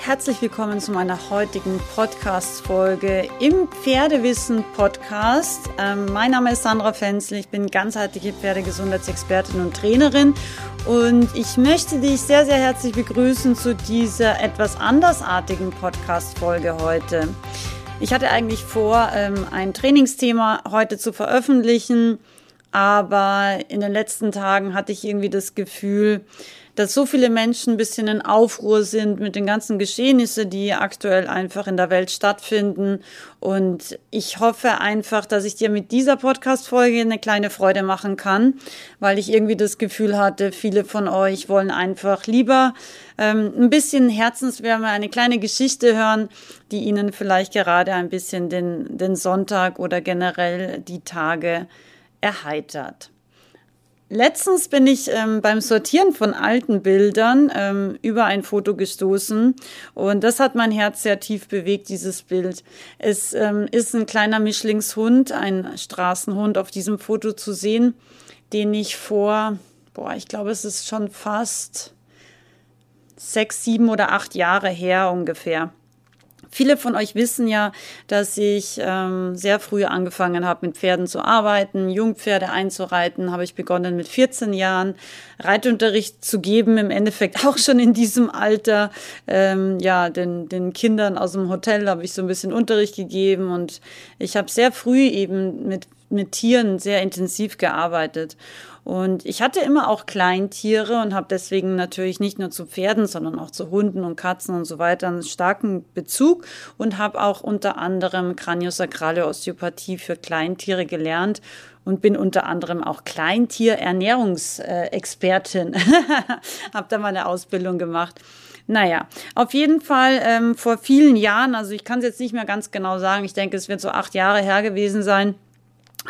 Herzlich willkommen zu meiner heutigen Podcast-Folge im Pferdewissen-Podcast. Ähm, mein Name ist Sandra Fenzel, ich bin ganzheitliche Pferdegesundheitsexpertin und Trainerin und ich möchte dich sehr, sehr herzlich begrüßen zu dieser etwas andersartigen Podcast-Folge heute. Ich hatte eigentlich vor, ähm, ein Trainingsthema heute zu veröffentlichen, aber in den letzten Tagen hatte ich irgendwie das Gefühl, dass so viele Menschen ein bisschen in Aufruhr sind mit den ganzen Geschehnissen, die aktuell einfach in der Welt stattfinden. Und ich hoffe einfach, dass ich dir mit dieser Podcast-Folge eine kleine Freude machen kann, weil ich irgendwie das Gefühl hatte, viele von euch wollen einfach lieber ähm, ein bisschen Herzenswärme, eine kleine Geschichte hören, die ihnen vielleicht gerade ein bisschen den, den Sonntag oder generell die Tage erheitert. Letztens bin ich ähm, beim Sortieren von alten Bildern ähm, über ein Foto gestoßen und das hat mein Herz sehr tief bewegt, dieses Bild. Es ähm, ist ein kleiner Mischlingshund, ein Straßenhund auf diesem Foto zu sehen, den ich vor, boah, ich glaube, es ist schon fast sechs, sieben oder acht Jahre her ungefähr Viele von euch wissen ja, dass ich ähm, sehr früh angefangen habe, mit Pferden zu arbeiten, Jungpferde einzureiten. Habe ich begonnen mit 14 Jahren Reitunterricht zu geben, im Endeffekt auch schon in diesem Alter. Ähm, ja, den, den Kindern aus dem Hotel habe ich so ein bisschen Unterricht gegeben und ich habe sehr früh eben mit mit Tieren sehr intensiv gearbeitet. Und ich hatte immer auch Kleintiere und habe deswegen natürlich nicht nur zu Pferden, sondern auch zu Hunden und Katzen und so weiter einen starken Bezug und habe auch unter anderem Kraniosakrale Osteopathie für Kleintiere gelernt und bin unter anderem auch Kleintierernährungsexpertin. habe da meine Ausbildung gemacht. Naja, auf jeden Fall ähm, vor vielen Jahren, also ich kann es jetzt nicht mehr ganz genau sagen, ich denke, es wird so acht Jahre her gewesen sein,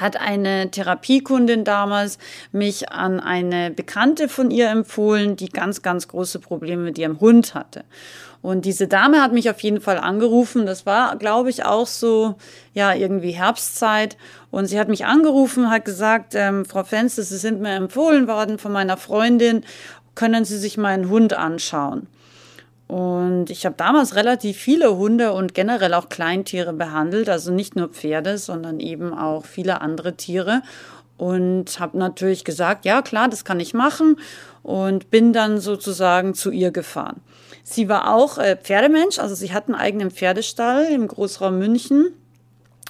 hat eine Therapiekundin damals mich an eine Bekannte von ihr empfohlen, die ganz, ganz große Probleme mit ihrem Hund hatte. Und diese Dame hat mich auf jeden Fall angerufen. Das war, glaube ich, auch so, ja, irgendwie Herbstzeit. Und sie hat mich angerufen, hat gesagt, ähm, Frau Fenster, Sie sind mir empfohlen worden von meiner Freundin. Können Sie sich meinen Hund anschauen? Und ich habe damals relativ viele Hunde und generell auch Kleintiere behandelt, also nicht nur Pferde, sondern eben auch viele andere Tiere. Und habe natürlich gesagt, ja klar, das kann ich machen und bin dann sozusagen zu ihr gefahren. Sie war auch äh, Pferdemensch, also sie hat einen eigenen Pferdestall im Großraum München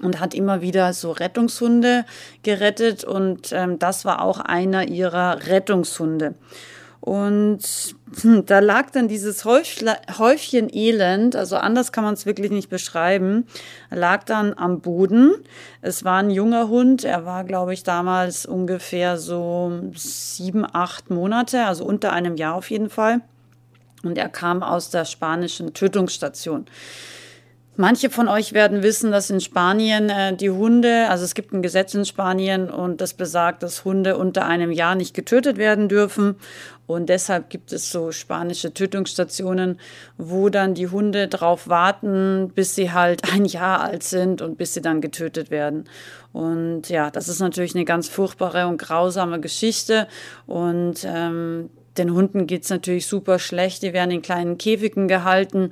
und hat immer wieder so Rettungshunde gerettet und ähm, das war auch einer ihrer Rettungshunde. Und hm, da lag dann dieses Häufchen Elend, also anders kann man es wirklich nicht beschreiben, lag dann am Boden. Es war ein junger Hund, er war, glaube ich, damals ungefähr so sieben, acht Monate, also unter einem Jahr auf jeden Fall. Und er kam aus der spanischen Tötungsstation. Manche von euch werden wissen, dass in Spanien äh, die Hunde, also es gibt ein Gesetz in Spanien und das besagt, dass Hunde unter einem Jahr nicht getötet werden dürfen. Und deshalb gibt es so spanische Tötungsstationen, wo dann die Hunde drauf warten, bis sie halt ein Jahr alt sind und bis sie dann getötet werden. Und ja, das ist natürlich eine ganz furchtbare und grausame Geschichte. Und ähm, den Hunden geht's natürlich super schlecht. Die werden in kleinen Käfigen gehalten.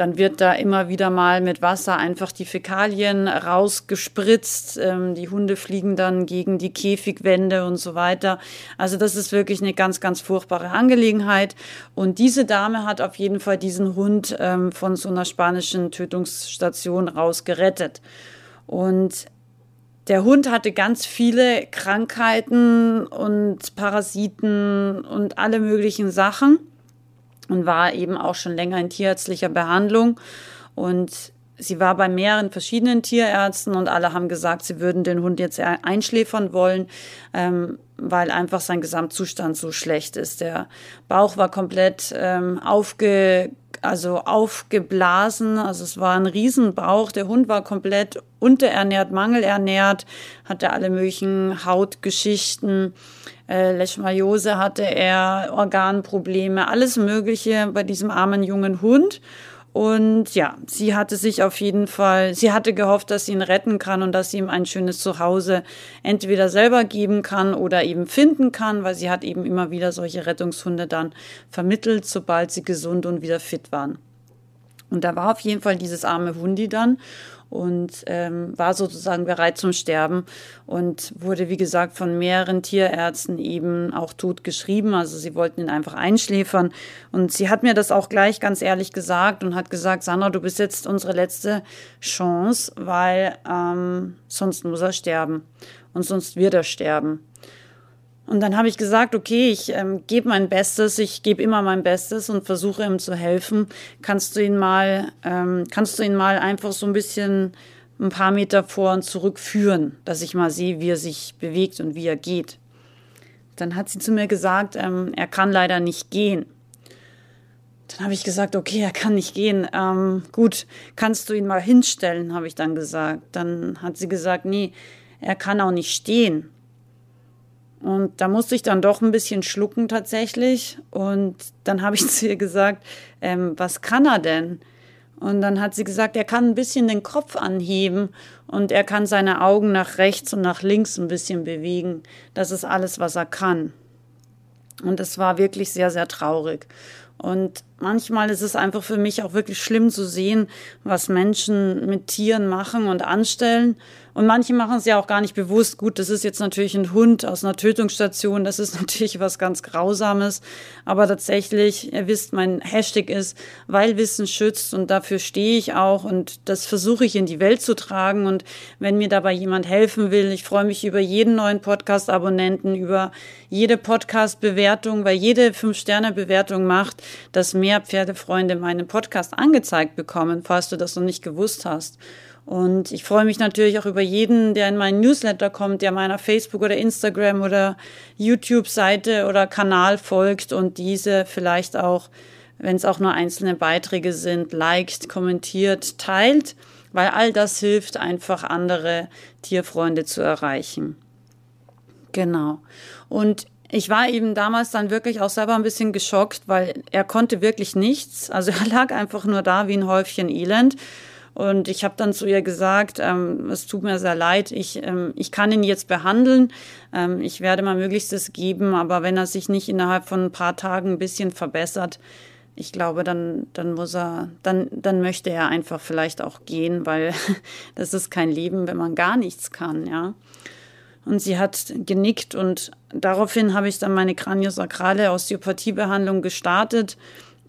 Dann wird da immer wieder mal mit Wasser einfach die Fäkalien rausgespritzt. Ähm, die Hunde fliegen dann gegen die Käfigwände und so weiter. Also das ist wirklich eine ganz, ganz furchtbare Angelegenheit. Und diese Dame hat auf jeden Fall diesen Hund ähm, von so einer spanischen Tötungsstation rausgerettet. Und der Hund hatte ganz viele Krankheiten und Parasiten und alle möglichen Sachen und war eben auch schon länger in tierärztlicher Behandlung. Und sie war bei mehreren verschiedenen Tierärzten und alle haben gesagt, sie würden den Hund jetzt einschläfern wollen, ähm, weil einfach sein Gesamtzustand so schlecht ist. Der Bauch war komplett ähm, aufge, also aufgeblasen, also es war ein Riesenbauch. Der Hund war komplett unterernährt, mangelernährt, hatte alle möglichen Hautgeschichten äh, Leishmaniose hatte er, Organprobleme, alles Mögliche bei diesem armen jungen Hund. Und ja, sie hatte sich auf jeden Fall, sie hatte gehofft, dass sie ihn retten kann und dass sie ihm ein schönes Zuhause entweder selber geben kann oder eben finden kann, weil sie hat eben immer wieder solche Rettungshunde dann vermittelt, sobald sie gesund und wieder fit waren. Und da war auf jeden Fall dieses arme Hundi dann und ähm, war sozusagen bereit zum Sterben und wurde, wie gesagt, von mehreren Tierärzten eben auch tot geschrieben. Also sie wollten ihn einfach einschläfern. Und sie hat mir das auch gleich ganz ehrlich gesagt und hat gesagt, Sandra, du bist jetzt unsere letzte Chance, weil ähm, sonst muss er sterben und sonst wird er sterben. Und dann habe ich gesagt, okay, ich ähm, gebe mein Bestes, ich gebe immer mein Bestes und versuche ihm zu helfen. Kannst du ihn mal, ähm, kannst du ihn mal einfach so ein bisschen ein paar Meter vor und zurück führen, dass ich mal sehe, wie er sich bewegt und wie er geht. Dann hat sie zu mir gesagt, ähm, er kann leider nicht gehen. Dann habe ich gesagt, okay, er kann nicht gehen. Ähm, gut, kannst du ihn mal hinstellen, habe ich dann gesagt. Dann hat sie gesagt, nee, er kann auch nicht stehen. Und da musste ich dann doch ein bisschen schlucken tatsächlich. Und dann habe ich zu ihr gesagt, ähm, was kann er denn? Und dann hat sie gesagt, er kann ein bisschen den Kopf anheben und er kann seine Augen nach rechts und nach links ein bisschen bewegen. Das ist alles, was er kann. Und es war wirklich sehr, sehr traurig. Und manchmal ist es einfach für mich auch wirklich schlimm zu sehen, was Menschen mit Tieren machen und anstellen. Und manche machen es ja auch gar nicht bewusst. Gut, das ist jetzt natürlich ein Hund aus einer Tötungsstation. Das ist natürlich was ganz Grausames. Aber tatsächlich, ihr wisst, mein Hashtag ist, weil Wissen schützt. Und dafür stehe ich auch. Und das versuche ich in die Welt zu tragen. Und wenn mir dabei jemand helfen will, ich freue mich über jeden neuen Podcast-Abonnenten, über jede Podcast-Bewertung, weil jede Fünf-Sterne-Bewertung macht, dass mehr Pferdefreunde meinen Podcast angezeigt bekommen, falls du das noch nicht gewusst hast. Und ich freue mich natürlich auch über jeden, der in meinen Newsletter kommt, der meiner Facebook oder Instagram oder YouTube-Seite oder Kanal folgt und diese vielleicht auch, wenn es auch nur einzelne Beiträge sind, liked, kommentiert, teilt, weil all das hilft einfach andere Tierfreunde zu erreichen. Genau. Und ich war eben damals dann wirklich auch selber ein bisschen geschockt, weil er konnte wirklich nichts. Also er lag einfach nur da wie ein Häufchen Elend. Und ich habe dann zu ihr gesagt, ähm, es tut mir sehr leid, ich, ähm, ich kann ihn jetzt behandeln, ähm, ich werde mal Möglichstes geben, aber wenn er sich nicht innerhalb von ein paar Tagen ein bisschen verbessert, ich glaube, dann, dann muss er, dann, dann möchte er einfach vielleicht auch gehen, weil das ist kein Leben, wenn man gar nichts kann, ja. Und sie hat genickt und daraufhin habe ich dann meine kraniosakrale Osteopathiebehandlung gestartet.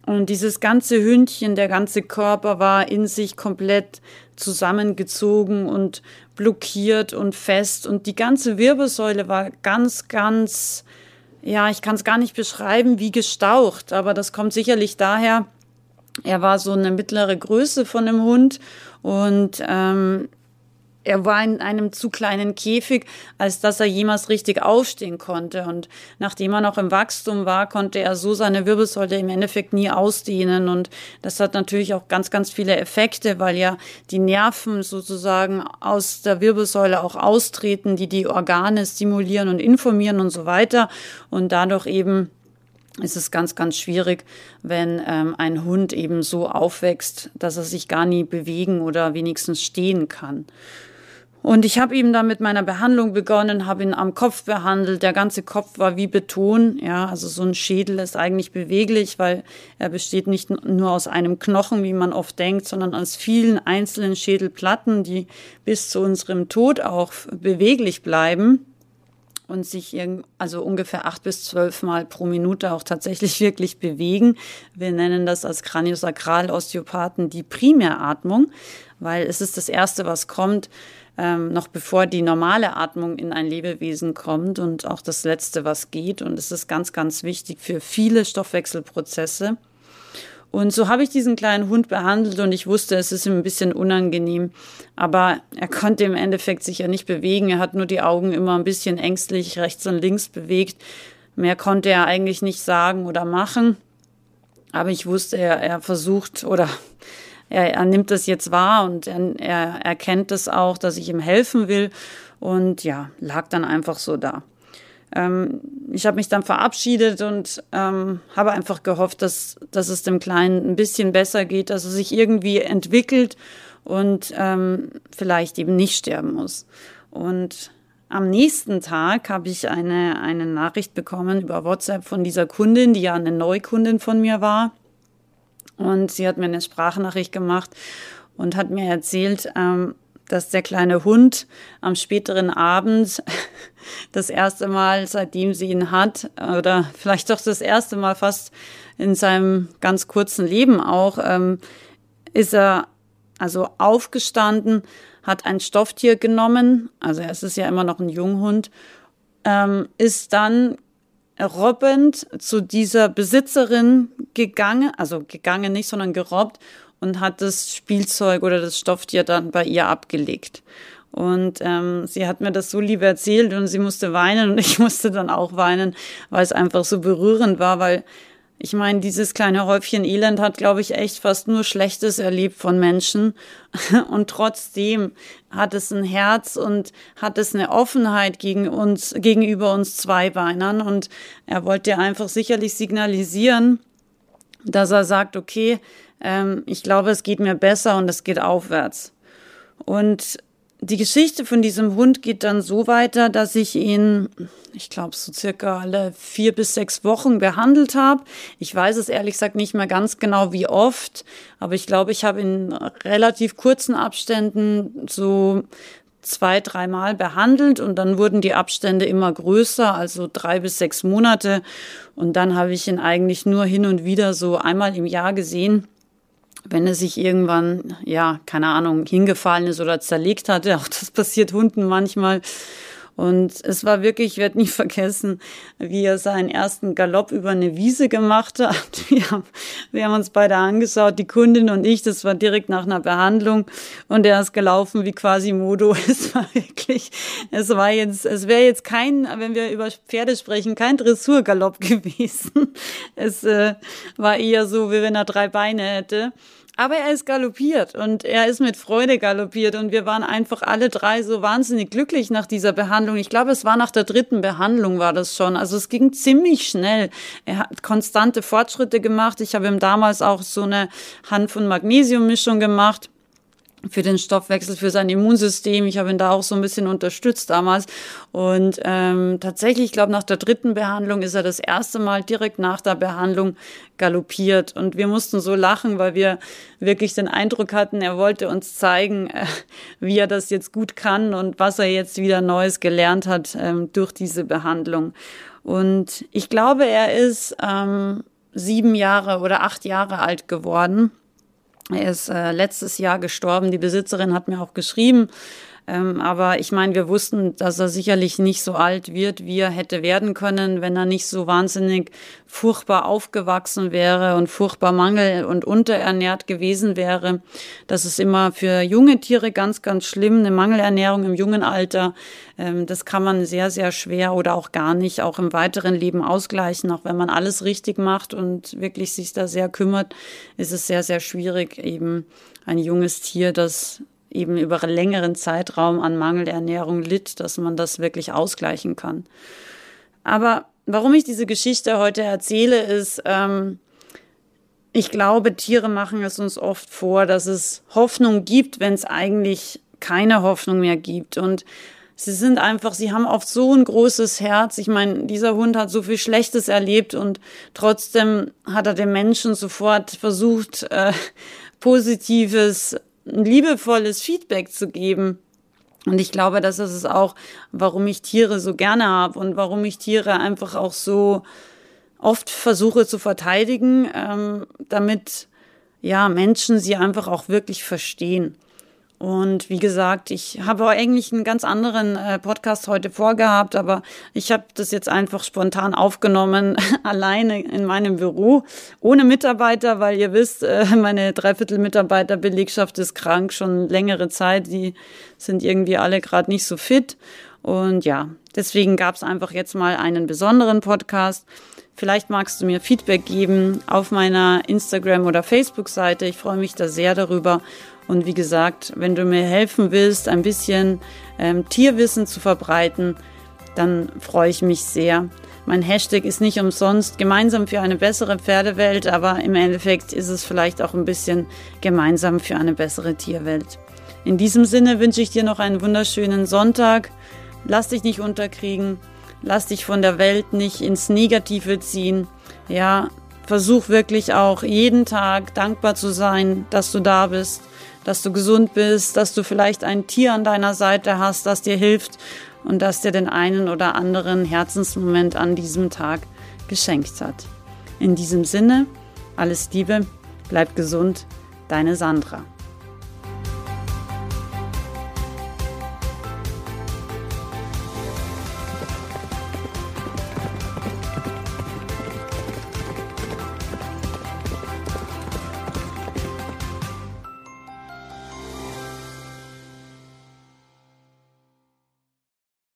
Und dieses ganze Hündchen, der ganze Körper war in sich komplett zusammengezogen und blockiert und fest. Und die ganze Wirbelsäule war ganz, ganz, ja, ich kann es gar nicht beschreiben, wie gestaucht. Aber das kommt sicherlich daher, er war so eine mittlere Größe von dem Hund und ähm, er war in einem zu kleinen Käfig, als dass er jemals richtig aufstehen konnte. Und nachdem er noch im Wachstum war, konnte er so seine Wirbelsäule im Endeffekt nie ausdehnen. Und das hat natürlich auch ganz, ganz viele Effekte, weil ja die Nerven sozusagen aus der Wirbelsäule auch austreten, die die Organe stimulieren und informieren und so weiter. Und dadurch eben ist es ganz, ganz schwierig, wenn ähm, ein Hund eben so aufwächst, dass er sich gar nie bewegen oder wenigstens stehen kann. Und ich habe ihm dann mit meiner Behandlung begonnen, habe ihn am Kopf behandelt. Der ganze Kopf war wie Beton. Ja, also so ein Schädel ist eigentlich beweglich, weil er besteht nicht nur aus einem Knochen, wie man oft denkt, sondern aus vielen einzelnen Schädelplatten, die bis zu unserem Tod auch beweglich bleiben und sich also ungefähr acht bis zwölf Mal pro Minute auch tatsächlich wirklich bewegen. Wir nennen das als Kraniosakral-Osteopathen die Primäratmung, weil es ist das Erste, was kommt, ähm, noch bevor die normale Atmung in ein Lebewesen kommt und auch das Letzte, was geht. Und es ist ganz, ganz wichtig für viele Stoffwechselprozesse. Und so habe ich diesen kleinen Hund behandelt und ich wusste, es ist ihm ein bisschen unangenehm. Aber er konnte im Endeffekt sich ja nicht bewegen. Er hat nur die Augen immer ein bisschen ängstlich rechts und links bewegt. Mehr konnte er eigentlich nicht sagen oder machen. Aber ich wusste, er, er versucht oder er, er nimmt das jetzt wahr und er, er erkennt es auch, dass ich ihm helfen will. Und ja, lag dann einfach so da. Ähm, ich habe mich dann verabschiedet und ähm, habe einfach gehofft, dass, dass es dem Kleinen ein bisschen besser geht, dass er sich irgendwie entwickelt und ähm, vielleicht eben nicht sterben muss. Und am nächsten Tag habe ich eine, eine Nachricht bekommen über WhatsApp von dieser Kundin, die ja eine Neukundin von mir war Und sie hat mir eine Sprachnachricht gemacht und hat mir erzählt, ähm, dass der kleine Hund am späteren Abend das erste Mal, seitdem sie ihn hat, oder vielleicht doch das erste Mal fast in seinem ganz kurzen Leben auch, ähm, ist er also aufgestanden, hat ein Stofftier genommen, also es ist ja immer noch ein Junghund, ähm, ist dann robbend zu dieser Besitzerin gegangen, also gegangen nicht, sondern gerobbt und hat das Spielzeug oder das Stofftier dann bei ihr abgelegt. Und ähm, sie hat mir das so lieb erzählt und sie musste weinen und ich musste dann auch weinen, weil es einfach so berührend war, weil ich meine, dieses kleine Häufchen Elend hat, glaube ich, echt fast nur Schlechtes erlebt von Menschen. Und trotzdem hat es ein Herz und hat es eine Offenheit gegen uns, gegenüber uns Zweibeinern. Und er wollte einfach sicherlich signalisieren, dass er sagt, okay, ähm, ich glaube, es geht mir besser und es geht aufwärts. Und die Geschichte von diesem Hund geht dann so weiter, dass ich ihn, ich glaube, so circa alle vier bis sechs Wochen behandelt habe. Ich weiß es ehrlich gesagt nicht mehr ganz genau, wie oft, aber ich glaube, ich habe in relativ kurzen Abständen so zwei, dreimal behandelt und dann wurden die Abstände immer größer, also drei bis sechs Monate. Und dann habe ich ihn eigentlich nur hin und wieder so einmal im Jahr gesehen wenn er sich irgendwann, ja, keine Ahnung, hingefallen ist oder zerlegt hatte. Auch das passiert Hunden manchmal. Und es war wirklich, ich werde nie vergessen, wie er seinen ersten Galopp über eine Wiese gemacht hat. Wir haben, wir haben uns beide angeschaut, die Kundin und ich, das war direkt nach einer Behandlung und er ist gelaufen wie quasi Modo. Es war wirklich, es war jetzt, es wäre jetzt kein, wenn wir über Pferde sprechen, kein Dressurgalopp gewesen. Es äh, war eher so, wie wenn er drei Beine hätte. Aber er ist galoppiert und er ist mit Freude galoppiert und wir waren einfach alle drei so wahnsinnig glücklich nach dieser Behandlung. Ich glaube, es war nach der dritten Behandlung war das schon. Also es ging ziemlich schnell. Er hat konstante Fortschritte gemacht. Ich habe ihm damals auch so eine Hand- und Magnesiummischung gemacht für den Stoffwechsel, für sein Immunsystem. Ich habe ihn da auch so ein bisschen unterstützt damals. Und ähm, tatsächlich, ich glaube, nach der dritten Behandlung ist er das erste Mal direkt nach der Behandlung galoppiert. Und wir mussten so lachen, weil wir wirklich den Eindruck hatten, er wollte uns zeigen, äh, wie er das jetzt gut kann und was er jetzt wieder Neues gelernt hat ähm, durch diese Behandlung. Und ich glaube, er ist ähm, sieben Jahre oder acht Jahre alt geworden. Er ist äh, letztes Jahr gestorben. Die Besitzerin hat mir auch geschrieben, ähm, aber ich meine, wir wussten, dass er sicherlich nicht so alt wird, wie er hätte werden können, wenn er nicht so wahnsinnig furchtbar aufgewachsen wäre und furchtbar mangel- und unterernährt gewesen wäre. Das ist immer für junge Tiere ganz, ganz schlimm. Eine Mangelernährung im jungen Alter, ähm, das kann man sehr, sehr schwer oder auch gar nicht auch im weiteren Leben ausgleichen. Auch wenn man alles richtig macht und wirklich sich da sehr kümmert, ist es sehr, sehr schwierig, eben ein junges Tier, das eben über einen längeren Zeitraum an Mangelernährung litt, dass man das wirklich ausgleichen kann. Aber warum ich diese Geschichte heute erzähle, ist, ähm, ich glaube, Tiere machen es uns oft vor, dass es Hoffnung gibt, wenn es eigentlich keine Hoffnung mehr gibt. Und sie sind einfach, sie haben oft so ein großes Herz. Ich meine, dieser Hund hat so viel Schlechtes erlebt und trotzdem hat er den Menschen sofort versucht, äh, positives liebevolles Feedback zu geben. Und ich glaube, das ist es auch, warum ich Tiere so gerne habe und warum ich Tiere einfach auch so oft versuche zu verteidigen, ähm, damit ja Menschen sie einfach auch wirklich verstehen. Und wie gesagt, ich habe eigentlich einen ganz anderen äh, Podcast heute vorgehabt, aber ich habe das jetzt einfach spontan aufgenommen, alleine in meinem Büro, ohne Mitarbeiter, weil ihr wisst, äh, meine Dreiviertel Mitarbeiterbelegschaft ist krank schon längere Zeit. Die sind irgendwie alle gerade nicht so fit. Und ja, deswegen gab es einfach jetzt mal einen besonderen Podcast. Vielleicht magst du mir Feedback geben auf meiner Instagram- oder Facebook-Seite. Ich freue mich da sehr darüber. Und wie gesagt, wenn du mir helfen willst, ein bisschen ähm, Tierwissen zu verbreiten, dann freue ich mich sehr. Mein Hashtag ist nicht umsonst gemeinsam für eine bessere Pferdewelt, aber im Endeffekt ist es vielleicht auch ein bisschen gemeinsam für eine bessere Tierwelt. In diesem Sinne wünsche ich dir noch einen wunderschönen Sonntag. Lass dich nicht unterkriegen. Lass dich von der Welt nicht ins Negative ziehen. Ja, versuch wirklich auch jeden Tag dankbar zu sein, dass du da bist, dass du gesund bist, dass du vielleicht ein Tier an deiner Seite hast, das dir hilft und das dir den einen oder anderen Herzensmoment an diesem Tag geschenkt hat. In diesem Sinne, alles Liebe, bleib gesund, deine Sandra.